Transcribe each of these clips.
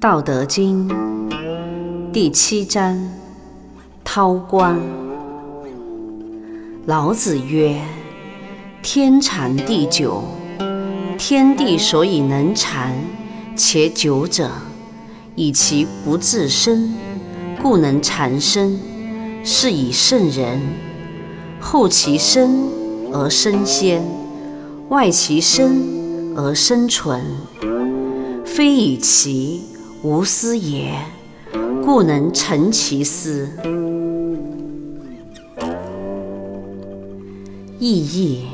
道德经第七章：韬光。老子曰：“天长地久，天地所以能长且久者，以其不自生，故能长生。是以圣人，后其生而生先，外其生而生存，非以其。”无私也，故能成其私。意义：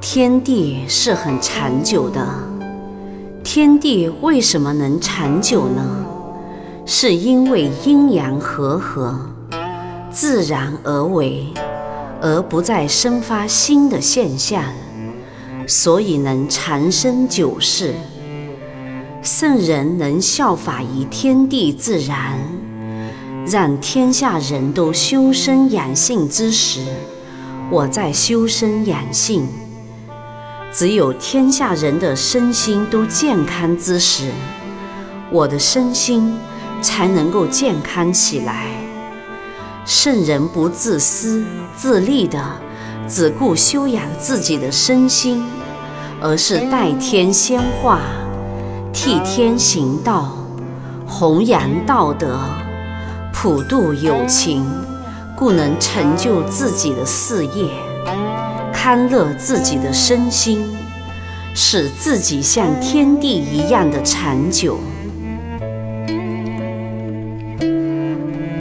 天地是很长久的。天地为什么能长久呢？是因为阴阳和合，自然而为，而不再生发新的现象，所以能长生久世。圣人能效法于天地自然，让天下人都修身养性之时，我在修身养性；只有天下人的身心都健康之时，我的身心才能够健康起来。圣人不自私自利的，只顾修养自己的身心，而是代天先化。替天行道，弘扬道德，普度有情，故能成就自己的事业，康乐自己的身心，使自己像天地一样的长久。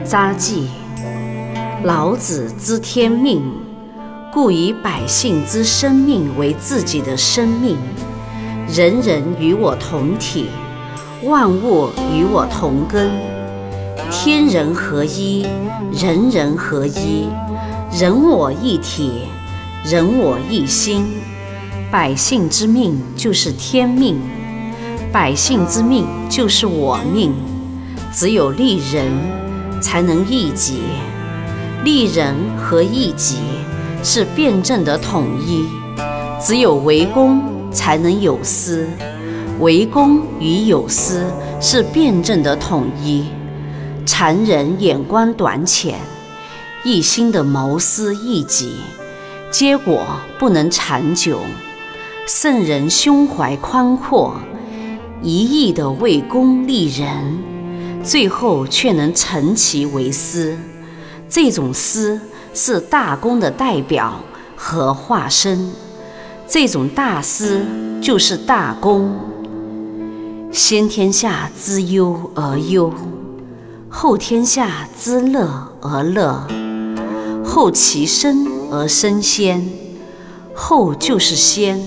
札记：老子知天命，故以百姓之生命为自己的生命。人人与我同体，万物与我同根，天人合一，人人合一，人我一体，人我一心。百姓之命就是天命，百姓之命就是我命。只有利人，才能益己；利人和益己是辩证的统一。只有为公。才能有私，为公与有私是辩证的统一。常人眼光短浅，一心的谋私益己，结果不能长久。圣人胸怀宽阔，一意的为公利人，最后却能成其为私。这种私是大公的代表和化身。这种大思就是大公。先天下之忧而忧，后天下之乐而乐。后其生而生先，后就是先；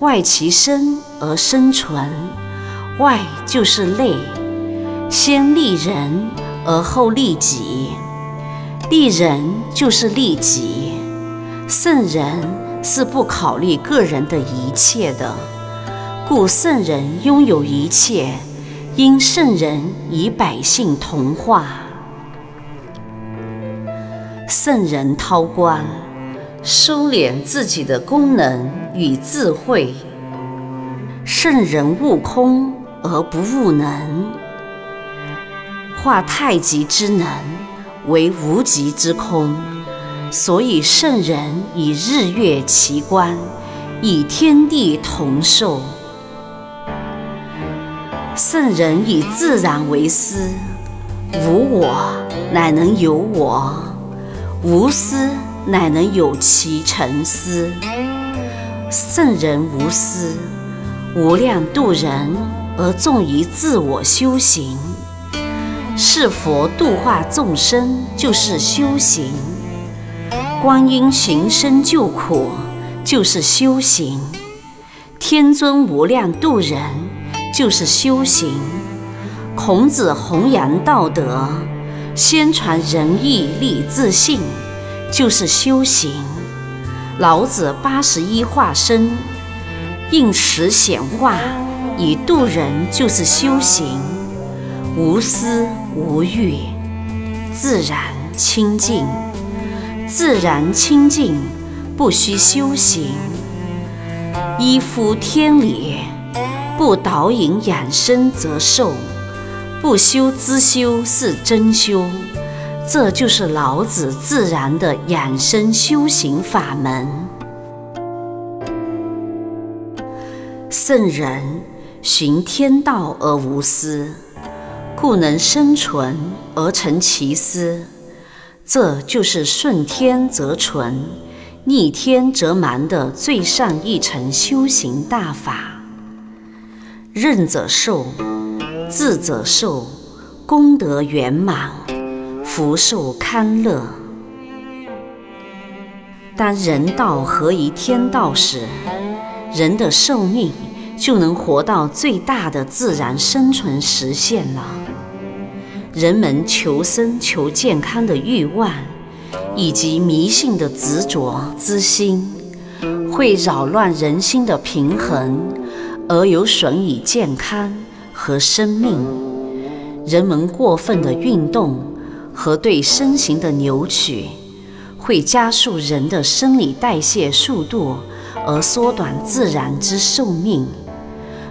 外其生而生存，外就是内。先利人而后利己，利人就是利己。圣人。是不考虑个人的一切的，故圣人拥有一切，因圣人与百姓同化。圣人韬光，收敛自己的功能与智慧。圣人悟空而不悟能，化太极之能为无极之空。所以圣人以日月齐观，以天地同寿。圣人以自然为师，无我乃能有我，无私乃能有其成私。圣人无私，无量度人而重于自我修行。是佛度化众生，就是修行。观音行深救苦，就是修行；天尊无量度人，就是修行；孔子弘扬道德，宣传仁义礼智信，就是修行；老子八十一化身，应时显化以度人，就是修行。无私无欲，自然清净。自然清净，不需修行，依夫天理，不导引养生则寿，不修自修是真修。这就是老子自然的养生修行法门。圣人循天道而无私，故能生存而成其私。这就是顺天则存，逆天则蛮的最上一层修行大法。任者寿，智者寿，功德圆满。福寿康乐。当人道合于天道时，人的寿命就能活到最大的自然生存实现了。人们求生求健康的欲望，以及迷信的执着之心，会扰乱人心的平衡，而有损于健康和生命。人们过分的运动。和对身形的扭曲，会加速人的生理代谢速度，而缩短自然之寿命。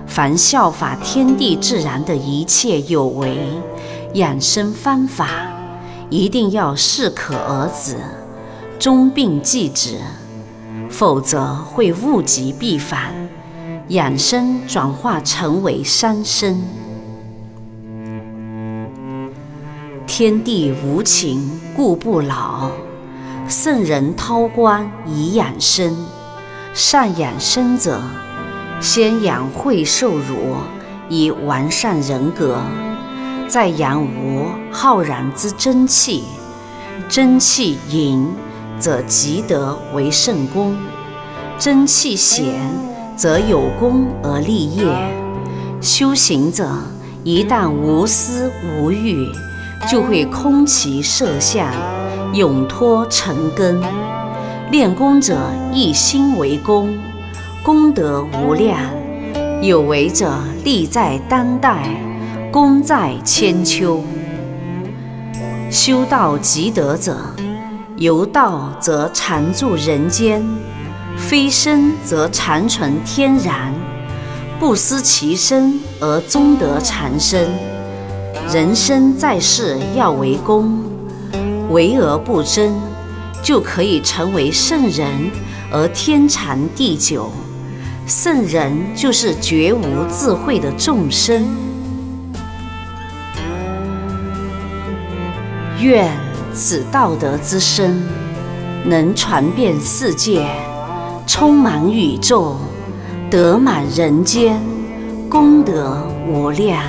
凡效法天地自然的一切有为养生方法，一定要适可而止，终病忌止，否则会物极必反，养生转化成为伤身。天地无情，故不老；圣人韬光以养生。善养生者，先养慧受辱，以完善人格；再养无浩然之真气。真气盈，则积德为圣功；真气显，则有功而立业。修行者一旦无私无欲。就会空其色相，永脱尘根。练功者一心为功，功德无量。有为者利在当代，功在千秋。修道积德者，由道则常住人间，非生则常存天然。不思其身而终得长生。人生在世要为公，为而不争，就可以成为圣人而天长地久。圣人就是绝无智慧的众生。愿此道德之声能传遍世界，充满宇宙，得满人间，功德无量。